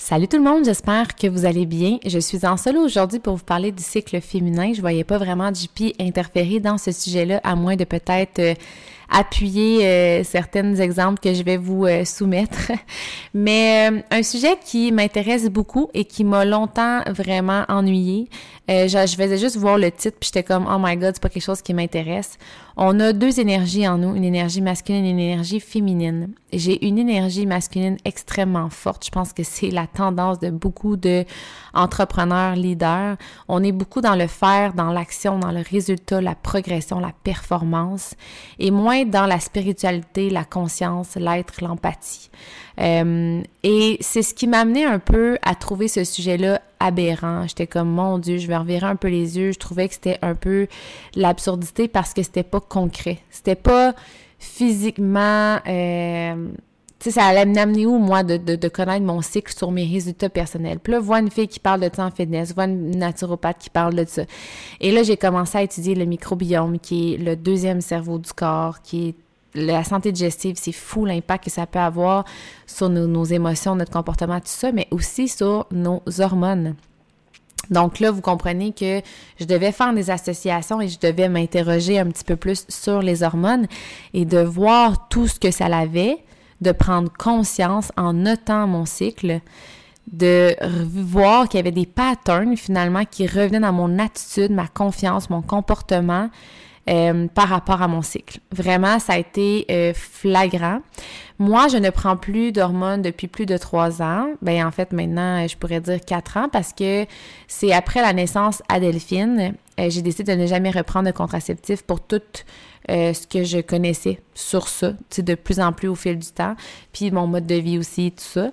Salut tout le monde, j'espère que vous allez bien. Je suis en solo aujourd'hui pour vous parler du cycle féminin. Je voyais pas vraiment JP interférer dans ce sujet-là, à moins de peut-être euh, appuyer euh, certains exemples que je vais vous euh, soumettre. Mais un sujet qui m'intéresse beaucoup et qui m'a longtemps vraiment ennuyé. Je, je, faisais juste voir le titre puis j'étais comme oh my god c'est pas quelque chose qui m'intéresse. On a deux énergies en nous, une énergie masculine et une énergie féminine. J'ai une énergie masculine extrêmement forte. Je pense que c'est la tendance de beaucoup de entrepreneurs, leaders. On est beaucoup dans le faire, dans l'action, dans le résultat, la progression, la performance, et moins dans la spiritualité, la conscience, l'être, l'empathie. Euh, et c'est ce qui m'a amené un peu à trouver ce sujet-là aberrant. J'étais comme, mon Dieu, je vais revirer un peu les yeux. Je trouvais que c'était un peu l'absurdité parce que c'était pas concret. C'était pas physiquement... Euh, tu sais, ça allait m'amener où, moi, de, de, de, connaître mon cycle sur mes résultats personnels. Puis là, vois une fille qui parle de ça en fitness, vois une naturopathe qui parle de ça. Et là, j'ai commencé à étudier le microbiome, qui est le deuxième cerveau du corps, qui est la santé digestive, c'est fou l'impact que ça peut avoir sur nos, émotions, notre comportement, tout ça, mais aussi sur nos hormones. Donc là, vous comprenez que je devais faire des associations et je devais m'interroger un petit peu plus sur les hormones et de voir tout ce que ça avait, de prendre conscience en notant mon cycle, de voir qu'il y avait des patterns finalement qui revenaient dans mon attitude, ma confiance, mon comportement euh, par rapport à mon cycle. Vraiment, ça a été euh, flagrant. Moi, je ne prends plus d'hormones depuis plus de trois ans. Ben en fait, maintenant, je pourrais dire quatre ans parce que c'est après la naissance à Delphine, euh, j'ai décidé de ne jamais reprendre de contraceptif pour toute euh, ce que je connaissais sur ça, de plus en plus au fil du temps, puis mon mode de vie aussi, tout ça.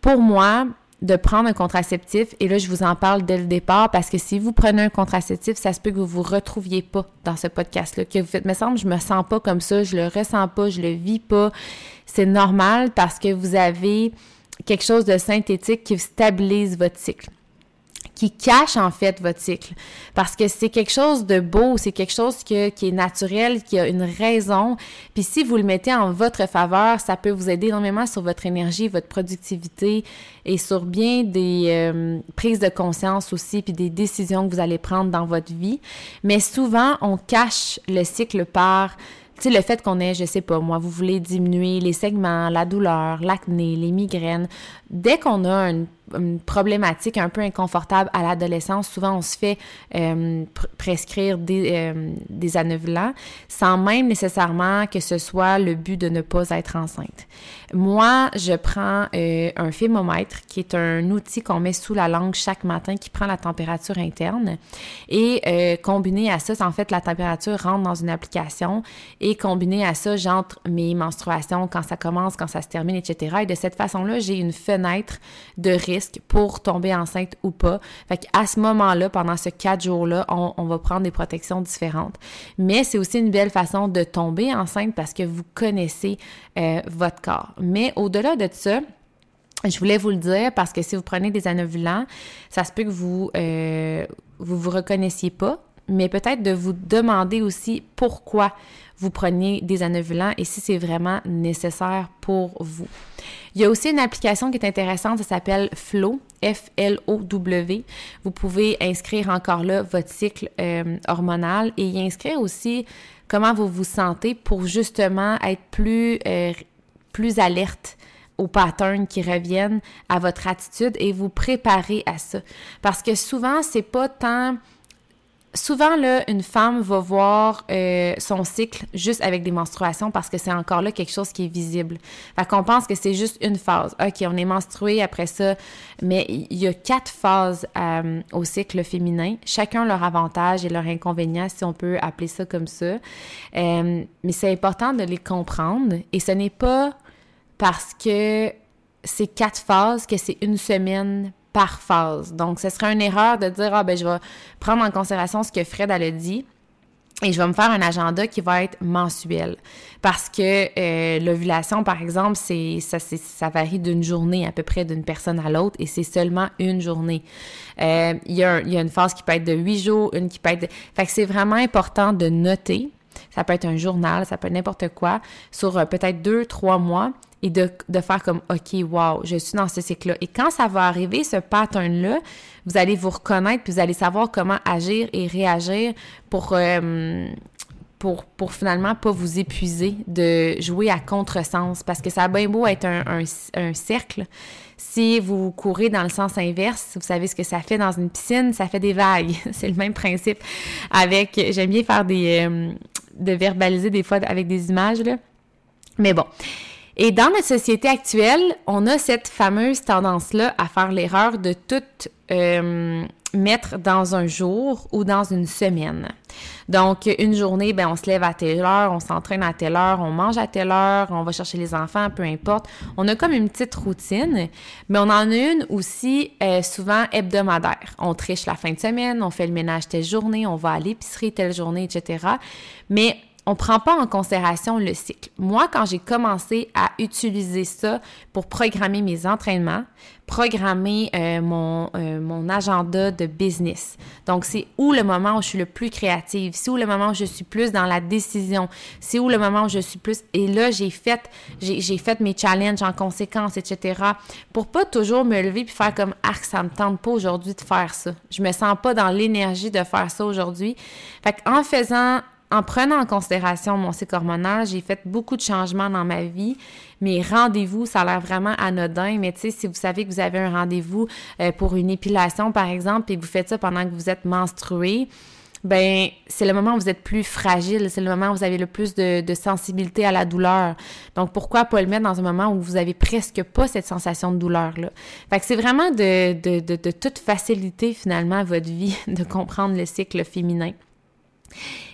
Pour moi, de prendre un contraceptif, et là, je vous en parle dès le départ, parce que si vous prenez un contraceptif, ça se peut que vous vous retrouviez pas dans ce podcast-là, que vous faites, me semble, je me sens pas comme ça, je le ressens pas, je le vis pas. C'est normal parce que vous avez quelque chose de synthétique qui stabilise votre cycle qui cache en fait votre cycle. Parce que c'est quelque chose de beau, c'est quelque chose qui est naturel, qui a une raison. Puis si vous le mettez en votre faveur, ça peut vous aider énormément sur votre énergie, votre productivité et sur bien des euh, prises de conscience aussi, puis des décisions que vous allez prendre dans votre vie. Mais souvent, on cache le cycle par tu sais, le fait qu'on ait, je sais pas, moi, vous voulez diminuer les segments, la douleur, l'acné, les migraines. Dès qu'on a une une problématique un peu inconfortable à l'adolescence. Souvent, on se fait euh, prescrire des, euh, des sans même nécessairement que ce soit le but de ne pas être enceinte. Moi, je prends euh, un thermomètre qui est un outil qu'on met sous la langue chaque matin qui prend la température interne et euh, combiné à ça, en fait, la température rentre dans une application et combiné à ça, j'entre mes menstruations quand ça commence, quand ça se termine, etc. Et de cette façon-là, j'ai une fenêtre de risque pour tomber enceinte ou pas. Fait qu'à ce moment-là, pendant ce quatre jours-là, on, va prendre des protections différentes. Mais c'est aussi une belle façon de tomber enceinte parce que vous connaissez euh, votre corps. Mais au-delà de ça, je voulais vous le dire parce que si vous prenez des anovulants, ça se peut que vous euh, vous vous reconnaissiez pas, mais peut-être de vous demander aussi pourquoi vous preniez des anovulants et si c'est vraiment nécessaire pour vous. Il y a aussi une application qui est intéressante, ça s'appelle Flow, F-L-O-W. Vous pouvez inscrire encore là votre cycle euh, hormonal et y inscrire aussi comment vous vous sentez pour justement être plus, euh, plus alerte aux patterns qui reviennent à votre attitude et vous préparer à ça. Parce que souvent, c'est pas tant souvent, là, une femme va voir euh, son cycle juste avec des menstruations parce que c'est encore là quelque chose qui est visible. Fait qu'on pense que c'est juste une phase. OK, on est menstrué après ça, mais il y a quatre phases euh, au cycle féminin. Chacun leur avantage et leur inconvénient, si on peut appeler ça comme ça. Euh, mais c'est important de les comprendre et ce n'est pas parce que c'est quatre phases que c'est une semaine Donc, ce serait une erreur de dire, ah ben, je vais prendre en considération ce que Fred a dit et je vais me faire un agenda qui va être mensuel. Parce que euh, l'ovulation, par exemple, c'est ça, varie d'une journée à peu près d'une personne à l'autre et c'est seulement une journée. Euh, il y, a, y a une phase qui peut être de huit jours, une qui peut être... De... Fait que c'est vraiment important de noter ça peut être un journal, ça peut être n'importe quoi, sur euh, peut-être deux, trois mois, et de, de, faire comme, OK, wow, je suis dans ce cycle-là. Et quand ça va arriver, ce pattern-là, vous allez vous reconnaître, puis vous allez savoir comment agir et réagir pour, euh, pour, pour finalement pas vous épuiser de jouer à contresens. Parce que ça a bien beau être un, un, cercle. Si vous courez dans le sens inverse, vous savez ce que ça fait dans une piscine, ça fait des vagues. C'est le même principe. Avec, j'aime bien faire des, euh, de verbaliser des fois avec des images, là. Mais bon. Et dans notre société actuelle, on a cette fameuse tendance-là à faire l'erreur de tout euh, mettre dans un jour ou dans une semaine. Donc, une journée, ben, on se lève à telle heure, on s'entraîne à telle heure, on mange à telle heure, on va chercher les enfants, peu importe. On a comme une petite routine, mais on en a une aussi euh, souvent hebdomadaire. On triche la fin de semaine, on fait le ménage telle journée, on va à l'épicerie telle journée, etc. Mais on prend pas en considération le cycle. Moi, quand j'ai commencé à utiliser ça pour programmer mes entraînements, programmer euh, mon, euh, mon agenda de business. Donc, c'est où le moment où je suis le plus créative, c'est où le moment où je suis plus dans la décision, c'est où le moment où je suis plus... Et là, j'ai fait, j'ai fait mes challenges en conséquence, etc. Pour pas toujours me lever puis faire comme « Ah, ça me tente pas aujourd'hui de faire ça. Je me sens pas dans l'énergie de faire ça aujourd'hui. » Fait faisant en prenant en considération mon cycle hormonal, j'ai fait beaucoup de changements dans ma vie. Mes rendez-vous, ça a l'air vraiment anodin, mais tu sais, si vous savez que vous avez un rendez-vous euh, pour une épilation, par exemple, et que vous faites ça pendant que vous êtes menstrué, ben c'est le moment où vous êtes plus fragile, c'est le moment où vous avez le plus de, sensibilité à la douleur. Donc pourquoi pas le mettre dans un moment où vous avez presque pas cette sensation de douleur là. Fait que c'est vraiment de, de, de, de toute facilité finalement votre vie de comprendre le cycle féminin.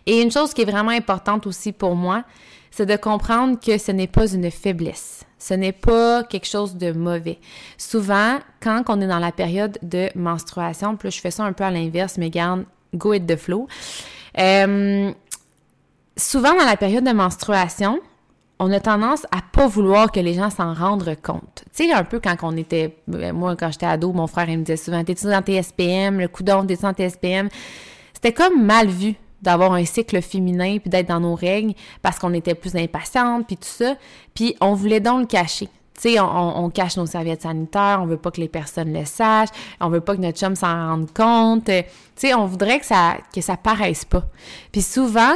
Et une chose qui est vraiment importante aussi pour moi, c'est de comprendre que ce n'est pas une faiblesse. Ce n'est pas quelque chose de mauvais. Souvent, quand on est dans la période de menstruation, là, je fais ça un peu à l'inverse, mais garde, go with the flow. Euh, souvent, dans la période de menstruation, on a tendance à pas vouloir que les gens s'en rendent compte. Tu sais, un peu quand on était, moi, quand j'étais ado, mon frère, il me disait souvent, t'es-tu dans tes SPM? Le coup d'onde, t'es-tu dans tes SPM? C'était comme mal vu d'avoir un cycle féminin puis d'être dans nos règles parce qu'on était plus impatiente puis tout ça. Puis on voulait donc le cacher. Tu sais, on, cache nos serviettes sanitaires, on veut pas que les personnes le sachent, on veut pas que notre chum s'en rende compte. Tu sais, on voudrait que ça que ça paraisse pas. Puis souvent,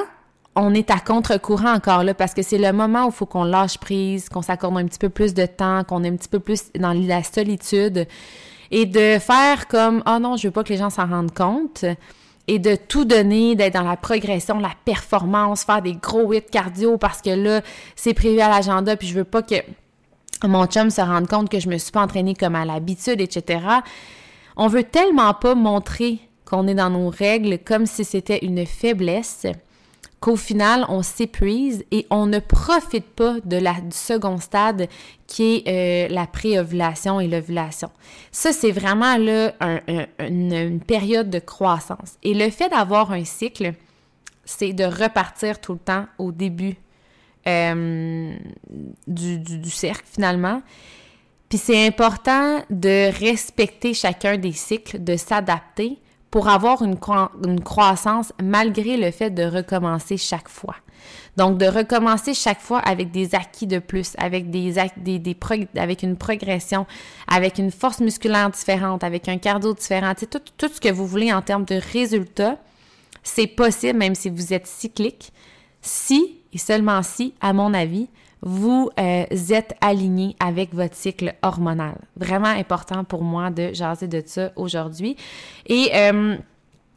on est à contre-courant encore là parce que c'est le moment où il faut qu'on lâche prise, qu'on s'accorde un petit peu plus de temps, qu'on est un petit peu plus dans la solitude et de faire comme oh non, je veux pas que les gens s'en rendent compte et de tout donner, d'être dans la progression, la performance, faire des gros hits cardio parce que là, c'est prévu à l'agenda, puis je veux pas que mon chum se rende compte que je me suis pas entraînée comme à l'habitude, etc. On veut tellement pas montrer qu'on est dans nos règles comme si c'était une faiblesse qu'au final, on s'épuise et on ne profite pas de la, du second stade qui est euh, la préovulation et l'ovulation. Ça, c'est vraiment là une, période de croissance. Et le fait d'avoir un cycle, c'est de repartir tout le temps au début euh, du, du cercle finalement. Puis c'est important de respecter chacun des cycles, de s'adapter pour avoir une, croissance malgré le fait de recommencer chaque fois. Donc, de recommencer chaque fois avec des acquis de plus, avec des avec une progression, avec une force musculaire différente, avec un cardio différent, tout, tout ce que vous voulez en termes de résultats, c'est possible même si vous êtes cyclique, si et seulement si, à mon avis, vous euh, êtes aligné avec votre cycle hormonal. Vraiment important pour moi de jaser de ça aujourd'hui. Et euh,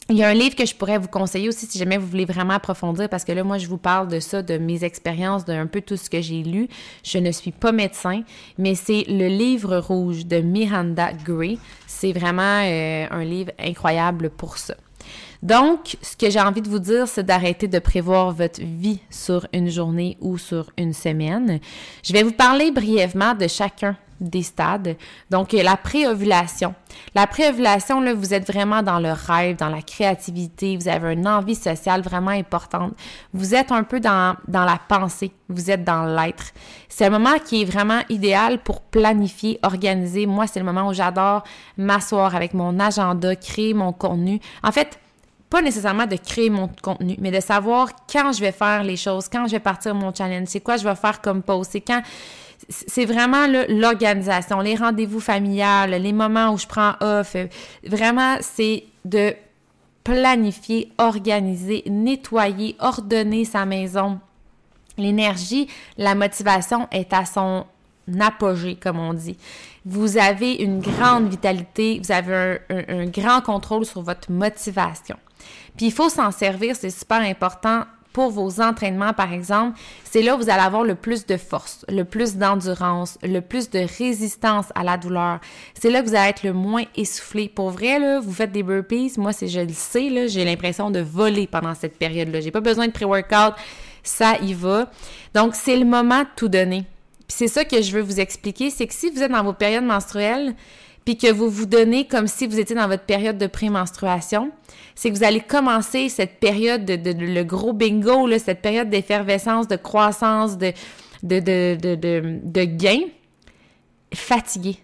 il y a un livre que je pourrais vous conseiller aussi si jamais vous voulez vraiment approfondir, parce que là, moi, je vous parle de ça, de mes expériences, d'un peu tout ce que j'ai lu. Je ne suis pas médecin, mais c'est le livre rouge de Miranda Gray. C'est vraiment euh, un livre incroyable pour ça. Donc, ce que j'ai envie de vous dire, c'est d'arrêter de prévoir votre vie sur une journée ou sur une semaine. Je vais vous parler brièvement de chacun des stades. Donc, la préovulation. La préovulation, là, vous êtes vraiment dans le rêve, dans la créativité, vous avez une envie sociale vraiment importante. Vous êtes un peu dans, dans la pensée, vous êtes dans l'être. C'est un moment qui est vraiment idéal pour planifier, organiser. Moi, c'est le moment où j'adore m'asseoir avec mon agenda, créer mon contenu. En fait, pas nécessairement de créer mon contenu, mais de savoir quand je vais faire les choses, quand je vais partir mon challenge, c'est quoi je vais faire comme post, c'est quand c'est vraiment l'organisation, les rendez-vous familiales, les moments où je prends off. Vraiment, c'est de planifier, organiser, nettoyer, ordonner sa maison. L'énergie, la motivation est à son apogée, comme on dit. Vous avez une grande vitalité, vous avez un grand contrôle sur votre motivation. Puis il faut s'en servir, c'est super important pour vos entraînements, par exemple, c'est là où vous allez avoir le plus de force, le plus d'endurance, le plus de résistance à la douleur. C'est là que vous allez être le moins essoufflé. Pour vrai, là, vous faites des burpees, moi, c'est, je le sais, là, j'ai l'impression de voler pendant cette période-là. J'ai pas besoin de pré-workout, ça y va. Donc, c'est le moment de tout donner. Puis c'est ça que je veux vous expliquer, c'est que si vous êtes dans vos périodes menstruelles, puis que vous vous donnez comme si vous étiez dans votre période de pré-menstruation, c'est que vous allez commencer cette période de, le gros bingo, cette période d'effervescence, de croissance, de, de, de, de, gain, fatigué.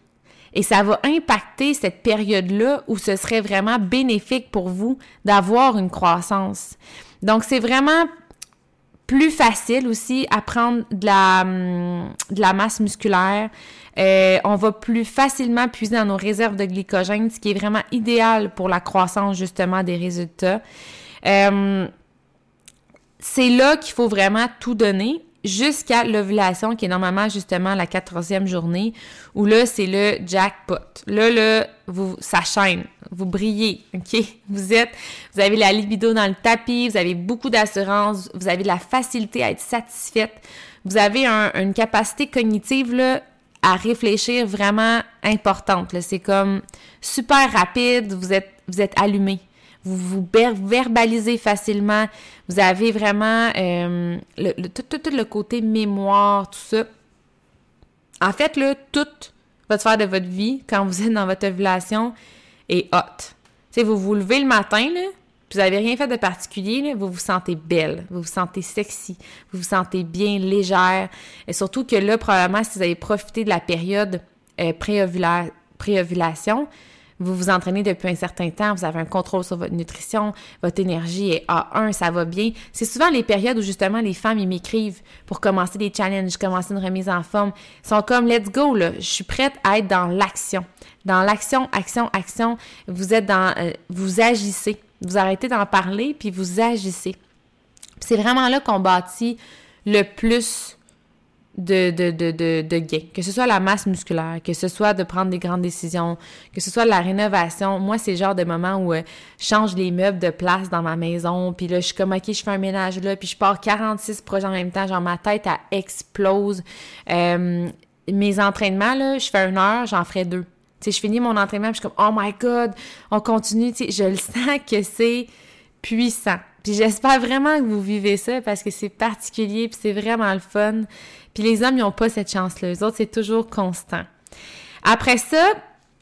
Et ça va impacter cette période-là où ce serait vraiment bénéfique pour vous d'avoir une croissance. Donc, c'est vraiment plus facile aussi à prendre de la, hum, de la masse musculaire. Euh, on va plus facilement puiser dans nos réserves de glycogène, ce qui est vraiment idéal pour la croissance justement des résultats. Euh, c'est là qu'il faut vraiment tout donner jusqu'à l'ovulation, qui est normalement justement la quatorzième journée, où là, c'est le jackpot. Là, là, vous, ça chaîne, vous brillez, OK? Vous êtes, vous avez la libido dans le tapis, vous avez beaucoup d'assurance, vous avez de la facilité à être satisfaite, vous avez une capacité cognitive, là, à réfléchir vraiment importante. C'est comme super rapide, vous êtes, vous êtes allumé vous vous verbalisez facilement, vous avez vraiment euh, le, tout, le côté mémoire, tout ça. En fait, toute votre sphère de votre vie, quand vous êtes dans votre ovulation, est hot. Tu vous vous levez le matin, là, vous n'avez rien fait de particulier, vous vous sentez belle, vous vous sentez sexy, vous vous sentez bien légère. Et surtout que là, probablement, si vous avez profité de la période euh, pré-ovulation, vous vous entraînez depuis un certain temps, vous avez un contrôle sur votre nutrition, votre énergie est A1, ça va bien. C'est souvent les périodes où justement les femmes m'écrivent pour commencer des challenges, commencer une remise en forme. Ils sont comme let's go là, je suis prête à être dans l'action. Dans l'action, action, action, vous êtes dans euh, vous agissez. Vous arrêtez d'en parler puis vous agissez. C'est vraiment là qu'on bâtit le plus de, de, de, de, gain, que ce soit la masse musculaire, que ce soit de prendre des grandes décisions, que ce soit la rénovation. Moi, c'est le genre de moment où euh, je change les meubles de place dans ma maison, puis là, je suis comme, OK, je fais un ménage là, puis je pars 46 projets en même temps, genre ma tête, elle explose. Euh, mes entraînements, là, je fais une heure, j'en ferai deux. Sais, je finis mon entraînement, puis je suis comme, oh my God, on continue, tu sais, je le sens que c'est puissant. Puis j'espère vraiment que vous vivez ça parce que c'est particulier puis c'est vraiment le fun. Puis les hommes, n'ont pas cette chance-là. Les autres, c'est toujours constant. Après ça,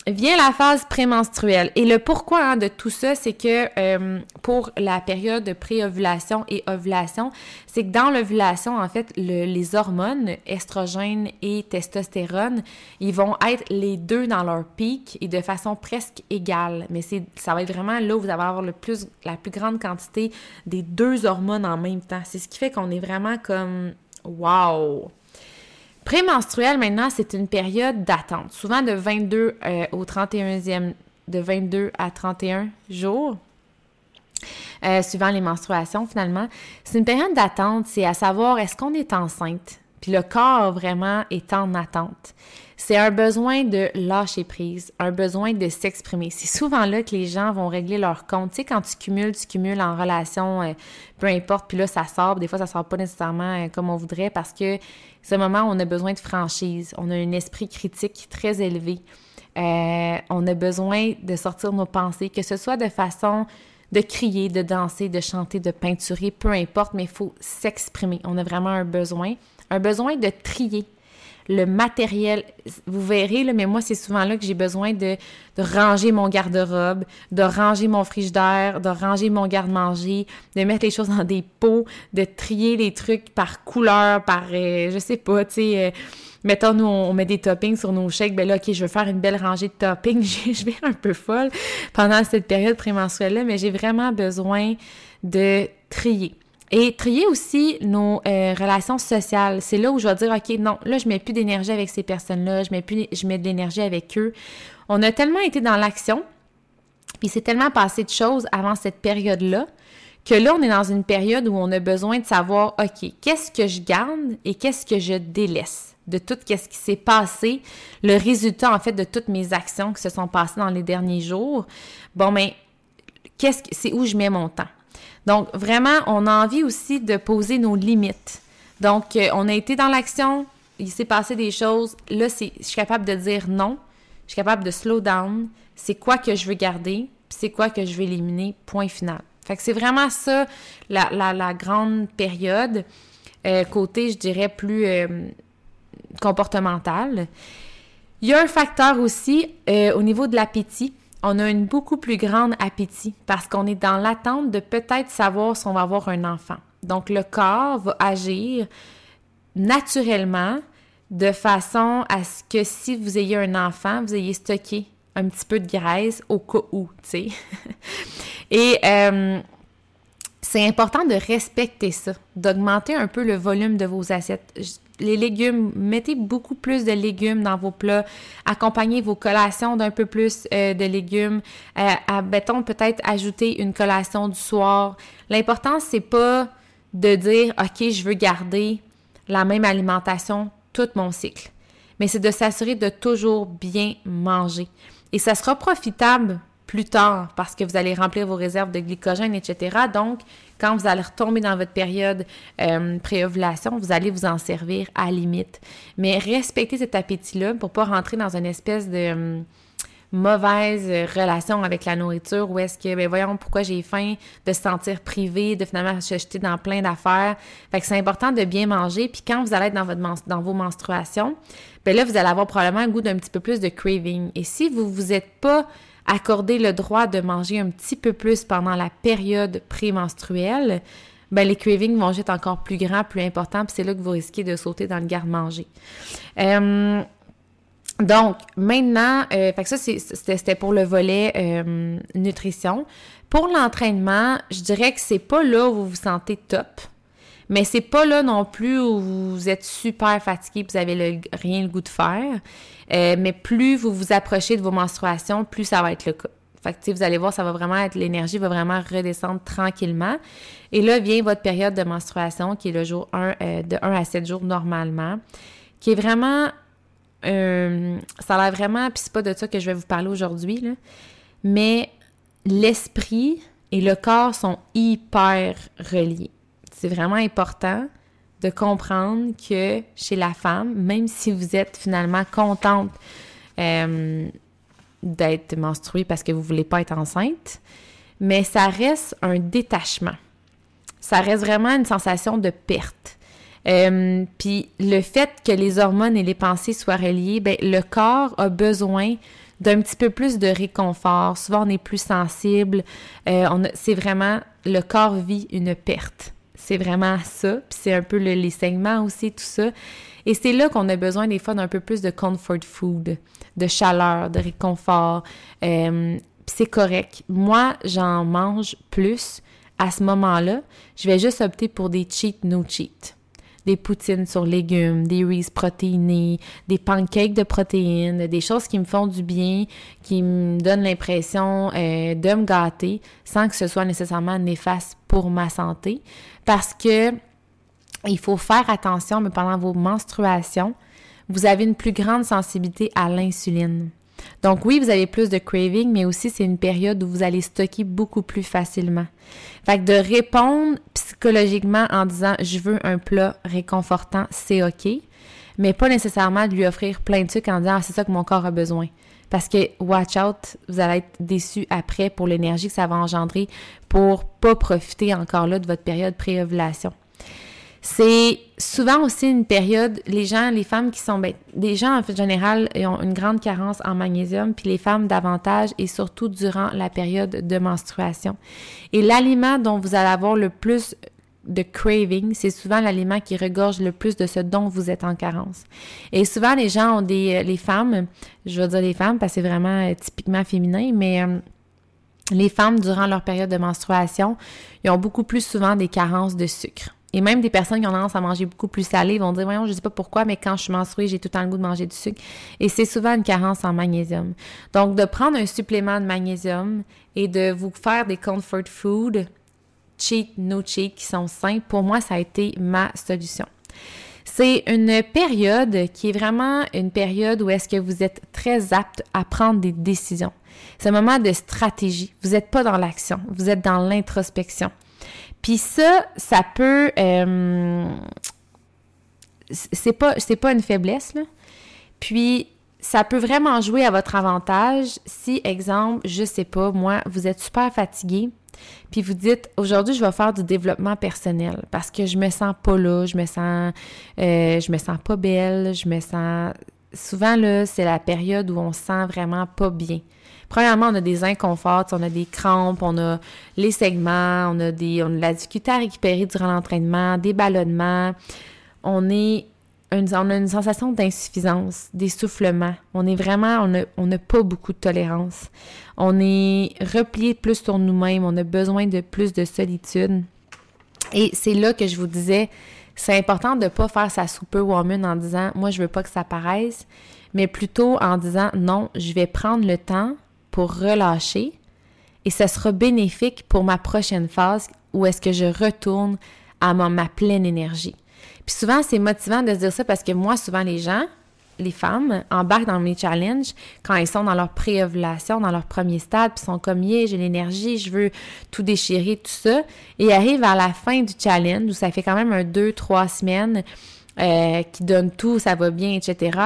vient la phase prémenstruelle. Et le pourquoi hein, de tout ça, c'est que euh, pour la période de pré-ovulation et ovulation, c'est que dans l'ovulation, en fait, les hormones, estrogène et testostérone, ils vont être les deux dans leur pic et de façon presque égale. Mais c'est, ça va être vraiment là où vous allez avoir le plus, la plus grande quantité des deux hormones en même temps. C'est ce qui fait qu'on est vraiment comme wow! Prémenstruel, maintenant, c'est une période d'attente, souvent de 22 euh, au 31e, de 22 à 31 jours. Euh, suivant les menstruations finalement. C'est une période d'attente, c'est à savoir est-ce qu'on est enceinte, puis le corps vraiment est en attente. C'est un besoin de lâcher prise, un besoin de s'exprimer. C'est souvent là que les gens vont régler leur compte. Tu sais, quand tu cumules, tu cumules en relation, euh, peu importe, puis là, ça sort. Des fois, ça sort pas nécessairement comme on voudrait parce que ce moment on a besoin de franchise, on a un esprit critique très élevé. Euh, on a besoin de sortir nos pensées, que ce soit de façon de crier, de danser, de chanter, de peinturer, peu importe, mais il faut s'exprimer. On a vraiment un besoin, un besoin de trier, le matériel. Vous verrez, là, mais moi, c'est souvent là que j'ai besoin de, ranger mon garde-robe, de ranger mon frigidaire, de ranger mon garde-manger, de mettre les choses dans des pots, de trier les trucs par couleur, par, euh, je sais pas, tu sais... Euh, mettons, nous, on, met des toppings sur nos chèques, ben là, OK, je veux faire une belle rangée de toppings. je vais un peu folle pendant cette période prémenstruelle-là, mais j'ai vraiment besoin de trier. Et trier aussi nos euh, relations sociales. C'est là où je vais dire, OK, non, là, je mets plus d'énergie avec ces personnes-là, je mets plus, je mets de l'énergie avec eux. On a tellement été dans l'action, puis c'est tellement passé de choses avant cette période-là, que là, on est dans une période où on a besoin de savoir, OK, qu'est-ce que je garde et qu'est-ce que je délaisse de tout ce qui s'est passé, le résultat, en fait, de toutes mes actions qui se sont passées dans les derniers jours. Bon, mais qu'est-ce que, c'est où je mets mon temps? Donc, vraiment, on a envie aussi de poser nos limites. Donc, euh, on a été dans l'action, il s'est passé des choses. Là, je suis capable de dire non. Je suis capable de slow down. C'est quoi que je veux garder, puis c'est quoi que je veux éliminer, point final. Fait que c'est vraiment ça, la, la, grande période. Euh, côté, je dirais, plus euh, comportemental. Il y a un facteur aussi au niveau de l'appétit on a une beaucoup plus grande appétit parce qu'on est dans l'attente de peut-être savoir si on va avoir un enfant. Donc, le corps va agir naturellement de façon à ce que si vous ayez un enfant, vous ayez stocké un petit peu de graisse au cas où, tu sais. Et euh, c'est important de respecter ça, d'augmenter un peu le volume de vos assiettes les légumes, mettez beaucoup plus de légumes dans vos plats, accompagnez vos collations d'un peu plus euh, de légumes, euh, à, peut-être ajouter une collation du soir. L'important c'est pas de dire OK, je veux garder la même alimentation tout mon cycle, mais c'est de s'assurer de toujours bien manger. Et ça sera profitable plus tard parce que vous allez remplir vos réserves de glycogène, etc. Donc, quand vous allez retomber dans votre période euh, pré-ovulation, vous allez vous en servir à limite. Mais respectez cet appétit-là pour pas rentrer dans une espèce de hum, mauvaise relation avec la nourriture ou est-ce que, ben voyons pourquoi j'ai faim, de se sentir privé, de finalement se jeter dans plein d'affaires. Fait que c'est important de bien manger. Puis quand vous allez être dans vos menstruations, ben là, vous allez avoir probablement un goût d'un petit peu plus de craving. Et si vous vous êtes pas accorder le droit de manger un petit peu plus pendant la période prémenstruelle, ben les cravings vont être encore plus grands, plus importants, puis c'est là que vous risquez de sauter dans le garde-manger. Euh, donc, maintenant, euh, fait que ça, c'était pour le volet euh, nutrition. Pour l'entraînement, je dirais que c'est pas là où vous vous sentez top, mais c'est pas là non plus où vous êtes super fatigué, vous avez rien le goût de faire. Euh, mais plus vous vous approchez de vos menstruations, plus ça va être le cas. Fait que, vous allez voir, ça va vraiment être, l'énergie va vraiment redescendre tranquillement. Et là vient votre période de menstruation, qui est le jour 1, euh, de 1 à 7 jours normalement, qui est vraiment, euh, ça a l'air vraiment, puis c'est pas de ça que je vais vous parler aujourd'hui, mais l'esprit et le corps sont hyper reliés. C'est vraiment important de comprendre que chez la femme, même si vous êtes finalement contente euh, d'être menstruée parce que vous voulez pas être enceinte, mais ça reste un détachement. Ça reste vraiment une sensation de perte. Euh, puis le fait que les hormones et les pensées soient reliées, ben, le corps a besoin d'un petit peu plus de réconfort. Souvent, on est plus sensible. Euh, c'est vraiment, le corps vit une perte. C'est vraiment ça. Puis c'est un peu le, les aussi, tout ça. Et c'est là qu'on a besoin des fois d'un peu plus de comfort food, de chaleur, de réconfort. Euh, c'est correct. Moi, j'en mange plus à ce moment-là. Je vais juste opter pour des cheat, no cheat des poutines sur légumes, des Reese protéinés, des pancakes de protéines, des choses qui me font du bien, qui me donnent l'impression euh, de me gâter sans que ce soit nécessairement néfaste pour ma santé. Parce que il faut faire attention, mais pendant vos menstruations, vous avez une plus grande sensibilité à l'insuline. Donc oui, vous avez plus de craving, mais aussi c'est une période où vous allez stocker beaucoup plus facilement. Fait que de répondre psychologiquement en disant je veux un plat réconfortant, c'est OK, mais pas nécessairement de lui offrir plein de trucs en disant ah, c'est ça que mon corps a besoin. Parce que watch out, vous allez être déçu après pour l'énergie que ça va engendrer pour pas profiter encore là de votre période pré-ovulation. C'est souvent aussi une période, les gens, les femmes qui sont, ben, des gens en fait général ont une grande carence en magnésium, puis les femmes davantage et surtout durant la période de menstruation. Et l'aliment dont vous allez avoir le plus de craving, c'est souvent l'aliment qui regorge le plus de ce dont vous êtes en carence. Et souvent, les gens ont des, euh, les femmes, je veux dire les femmes parce que c'est vraiment euh, typiquement féminin, mais euh, les femmes, durant leur période de menstruation, ils ont beaucoup plus souvent des carences de sucre. Et même des personnes qui ont tendance à manger beaucoup plus salé vont dire, voyons, je sais pas pourquoi, mais quand je suis menstruée, j'ai tout le temps le goût de manger du sucre. Et c'est souvent une carence en magnésium. Donc, de prendre un supplément de magnésium et de vous faire des comfort food, cheat, no cheat, qui sont sains, pour moi, ça a été ma solution. C'est une période qui est vraiment une période où est-ce que vous êtes très apte à prendre des décisions. C'est un moment de stratégie. Vous n'êtes pas dans l'action, vous êtes dans l'introspection. Puis ça, ça peut... Euh, c'est pas, une faiblesse, là. Puis ça peut vraiment jouer à votre avantage si, exemple, je sais pas, moi, vous êtes super fatigué, puis vous dites aujourd'hui je vais faire du développement personnel parce que je me sens pas là, je me sens euh, je me sens pas belle, je me sens souvent là c'est la période où on se sent vraiment pas bien. Premièrement, on a des inconforts, on a des crampes, on a les segments, on a, des, on a de la difficulté à récupérer durant l'entraînement, des ballonnements. On, est on a une sensation d'insuffisance, d'essoufflement. On est vraiment, on n'a pas beaucoup de tolérance. On est replié plus sur nous-mêmes, on a besoin de plus de solitude. Et c'est là que je vous disais, c'est important de ne pas faire sa superwoman en disant moi je veux pas que ça paraisse, mais plutôt en disant non, je vais prendre le temps pour relâcher et ce sera bénéfique pour ma prochaine phase où est-ce que je retourne à ma, pleine énergie. Puis souvent, c'est motivant de se dire ça parce que moi, souvent, les gens, les femmes, embarquent dans mes challenges quand ils sont dans leur pré-ovulation, dans leur premier stade, puis sont comme, yeah, j'ai l'énergie, je veux tout déchirer, tout ça. Et arrivent à la fin du challenge où ça fait quand même un deux, trois semaines euh, qui donnent tout, ça va bien, etc.,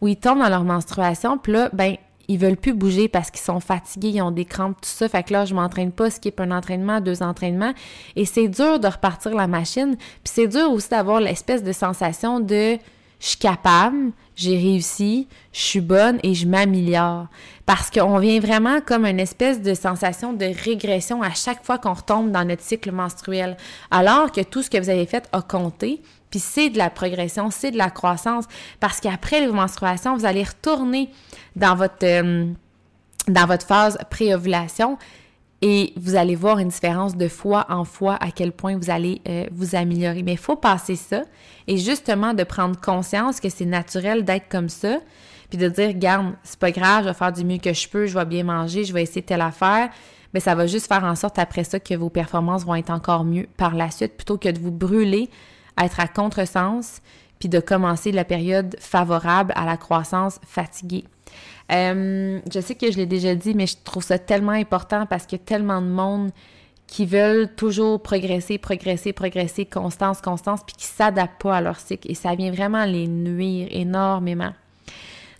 où ils tombent dans leur menstruation, puis là, ben, ils veulent plus bouger parce qu'ils sont fatigués, ils ont des crampes, tout ça. Fait que là, je m'entraîne pas, skip un entraînement, deux entraînements. Et c'est dur de repartir la machine. Puis c'est dur aussi d'avoir l'espèce de sensation de je suis capable, j'ai réussi, je suis bonne et je m'améliore. Parce qu'on vient vraiment comme une espèce de sensation de régression à chaque fois qu'on retombe dans notre cycle menstruel. Alors que tout ce que vous avez fait a compté, puis c'est de la progression, c'est de la croissance. Parce qu'après les menstruations, vous allez retourner dans votre, euh, dans votre phase pré-ovulation et vous allez voir une différence de fois en fois à quel point vous allez euh, vous améliorer. Mais il faut passer ça et justement de prendre conscience que c'est naturel d'être comme ça, puis de dire, garde, c'est pas grave, je vais faire du mieux que je peux, je vais bien manger, je vais essayer telle affaire. Mais ça va juste faire en sorte après ça que vos performances vont être encore mieux par la suite plutôt que de vous brûler, être à contresens, puis de commencer la période favorable à la croissance fatiguée. Euh, je sais que je l'ai déjà dit, mais je trouve ça tellement important parce qu'il y a tellement de monde qui veulent toujours progresser, progresser, progresser, constance, constance, puis qui s'adaptent pas à leur cycle. Et ça vient vraiment les nuire énormément.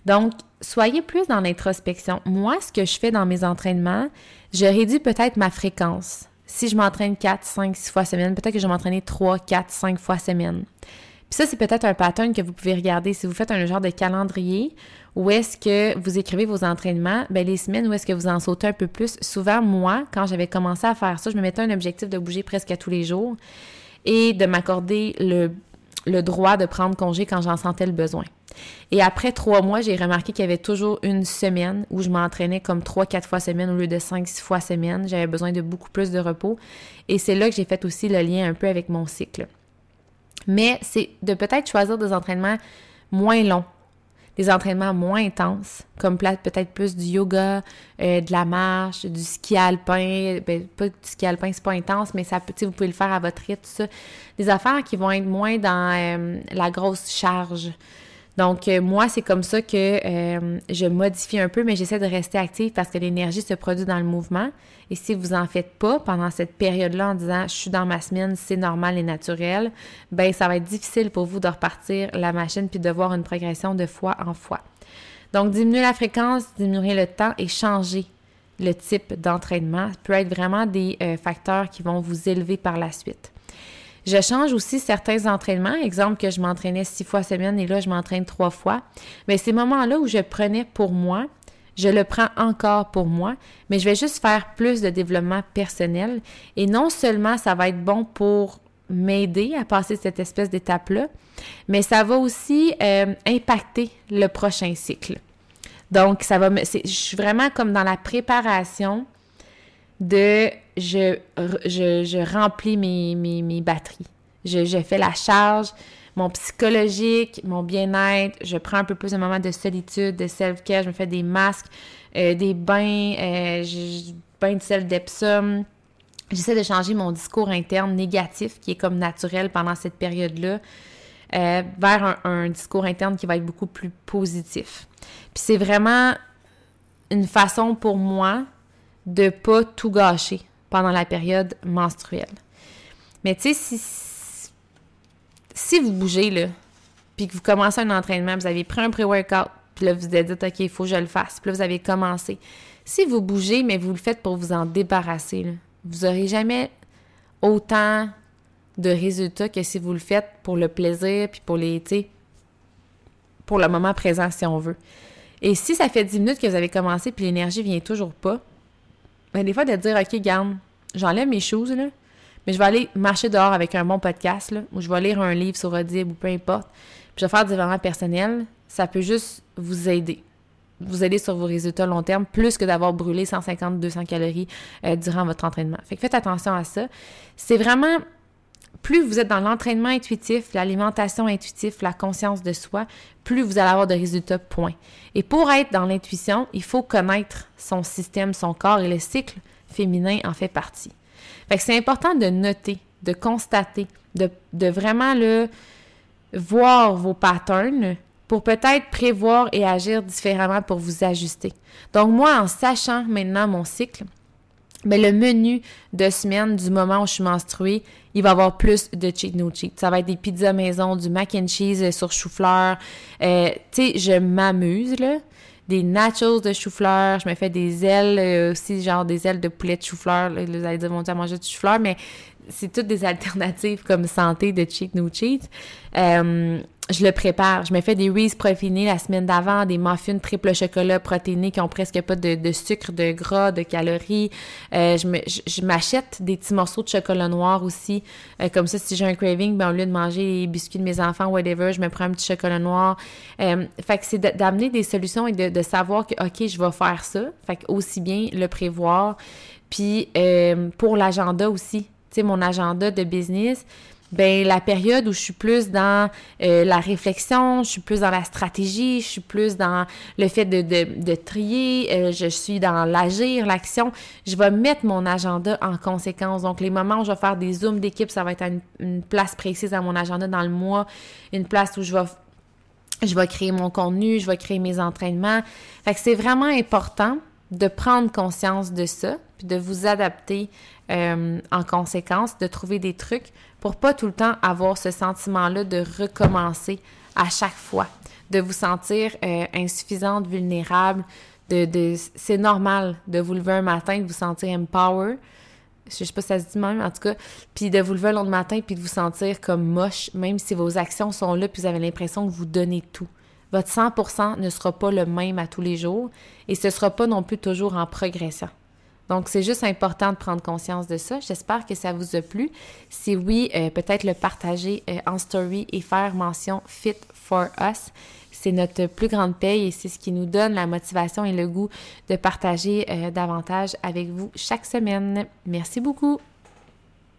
Donc, soyez plus dans l'introspection. Moi, ce que je fais dans mes entraînements, je réduis peut-être ma fréquence. Si je m'entraîne 4, 5, 6 fois semaine, peut-être que je vais m'entraîner 3, 4, 5 fois semaine. Puis ça, c'est peut-être un pattern que vous pouvez regarder si vous faites un genre de calendrier où est-ce que vous écrivez vos entraînements, ben les semaines où est-ce que vous en sautez un peu plus. Souvent, moi, quand j'avais commencé à faire ça, je me mettais un objectif de bouger presque à tous les jours et de m'accorder le, le droit de prendre congé quand j'en sentais le besoin. Et après trois mois, j'ai remarqué qu'il y avait toujours une semaine où je m'entraînais comme trois, quatre fois semaine au lieu de cinq, six fois semaine. J'avais besoin de beaucoup plus de repos. Et c'est là que j'ai fait aussi le lien un peu avec mon cycle. Mais c'est de peut-être choisir des entraînements moins longs des entraînements moins intenses, comme peut-être plus du yoga, euh, de la marche, du ski alpin. Ben, pas du ski alpin, c'est pas intense, mais ça peut, vous pouvez le faire à votre rythme, tout ça. Des affaires qui vont être moins dans euh, la grosse charge. Donc, euh, moi, c'est comme ça que euh, je modifie un peu, mais j'essaie de rester active parce que l'énergie se produit dans le mouvement. Et si vous en faites pas pendant cette période-là en disant je suis dans ma semaine, c'est normal et naturel, ben ça va être difficile pour vous de repartir la machine puis de voir une progression de fois en fois. Donc, diminuer la fréquence, diminuer le temps et changer le type d'entraînement peut être vraiment des euh, facteurs qui vont vous élever par la suite. Je change aussi certains entraînements. Exemple que je m'entraînais six fois semaine et là, je m'entraîne trois fois. Mais ces moments-là où je prenais pour moi, je le prends encore pour moi, mais je vais juste faire plus de développement personnel. Et non seulement ça va être bon pour m'aider à passer cette espèce d'étape-là, mais ça va aussi euh, impacter le prochain cycle. Donc, ça va me. Je suis vraiment comme dans la préparation de je, je, remplis mes, mes, batteries. Je, je, fais la charge, mon psychologique, mon bien-être. Je prends un peu plus de moments de solitude, de self-care. Je me fais des masques, euh, des bains, euh, je, bains de sel d'Epsom. J'essaie de changer mon discours interne négatif, qui est comme naturel pendant cette période-là, euh, vers un, discours interne qui va être beaucoup plus positif. Puis c'est vraiment une façon pour moi de pas tout gâcher pendant la période menstruelle. Mais tu sais, si, vous bougez, là, puis que vous commencez un entraînement, vous avez pris un pré-workout, puis là, vous vous êtes dit, OK, il faut que je le fasse, puis là, vous avez commencé. Si vous bougez, mais vous le faites pour vous en débarrasser, vous n'aurez jamais autant de résultats que si vous le faites pour le plaisir, puis pour les, pour le moment présent, si on veut. Et si ça fait 10 minutes que vous avez commencé, puis l'énergie vient toujours pas, ben des fois, de dire, OK, garde, j'enlève mes choses, là, mais je vais aller marcher dehors avec un bon podcast, là, ou je vais lire un livre sur Audible, ou peu importe, puis je vais faire du développement personnel, ça peut juste vous aider vous aider sur vos résultats long terme plus que d'avoir brûlé 150 200 calories euh, durant votre entraînement. Faites attention à ça. C'est vraiment plus vous êtes dans l'entraînement intuitif, l'alimentation intuitive, la conscience de soi, plus vous allez avoir de résultats point. Et pour être dans l'intuition, il faut connaître son système, son corps et le cycle féminin en fait partie. Fait que c'est important de noter, de constater, de, vraiment voir vos patterns pour peut-être prévoir et agir différemment pour vous ajuster. Donc moi, en sachant maintenant mon cycle, mais le menu de semaine du moment où je suis menstruée, il va y avoir plus de cheat no cheat. Ça va être des pizzas maison, du mac and cheese sur chou-fleur. Euh, tu sais, je m'amuse là. Des nachos de chou-fleur, je me fais des ailes euh, aussi, genre des ailes de poulet de chou-fleur. Vous allez dire, à manger du chou-fleur, mais c'est toutes des alternatives comme santé de cheat no cheat. Euh, je le prépare. Je me fais des Reese protéinés la semaine d'avant, des muffins triple chocolat protéinés qui ont presque pas de, sucre, de gras, de calories. Euh, je m'achète des petits morceaux de chocolat noir aussi. Euh, comme ça, si j'ai un craving, ben, au lieu de manger les biscuits de mes enfants, whatever, je me prends un petit chocolat noir. Euh, fait que c'est d'amener des solutions et de, savoir que, OK, je vais faire ça. Fait que aussi bien le prévoir. Puis pour l'agenda aussi, tu sais, mon agenda de business, ben la période où je suis plus dans euh, la réflexion, je suis plus dans la stratégie, je suis plus dans le fait de, de, de trier, euh, je suis dans l'agir, l'action, je vais mettre mon agenda en conséquence. Donc les moments où je vais faire des zooms d'équipe, ça va être à une, place précise à mon agenda dans le mois, une place où je vais je vais créer mon contenu, je vais créer mes entraînements. Fait que c'est vraiment important de prendre conscience de ça, puis de vous adapter euh, en conséquence, de trouver des trucs pour pas tout le temps avoir ce sentiment-là de recommencer à chaque fois, de vous sentir euh, insuffisante, vulnérable, de, de c'est normal de vous lever un matin, de vous sentir empower. Je sais pas si ça se dit même, en tout cas. Puis de vous lever le lendemain matin puis de vous sentir comme moche, même si vos actions sont là puis vous avez l'impression que vous donnez tout. Votre 100% ne sera pas le même à tous les jours et ce sera pas non plus toujours en progression. Donc, c'est juste important de prendre conscience de ça. J'espère que ça vous a plu. Si oui, euh, peut-être le partager euh, en story et faire mention Fit for Us. C'est notre plus grande paye et c'est ce qui nous donne la motivation et le goût de partager euh, davantage avec vous chaque semaine. Merci beaucoup.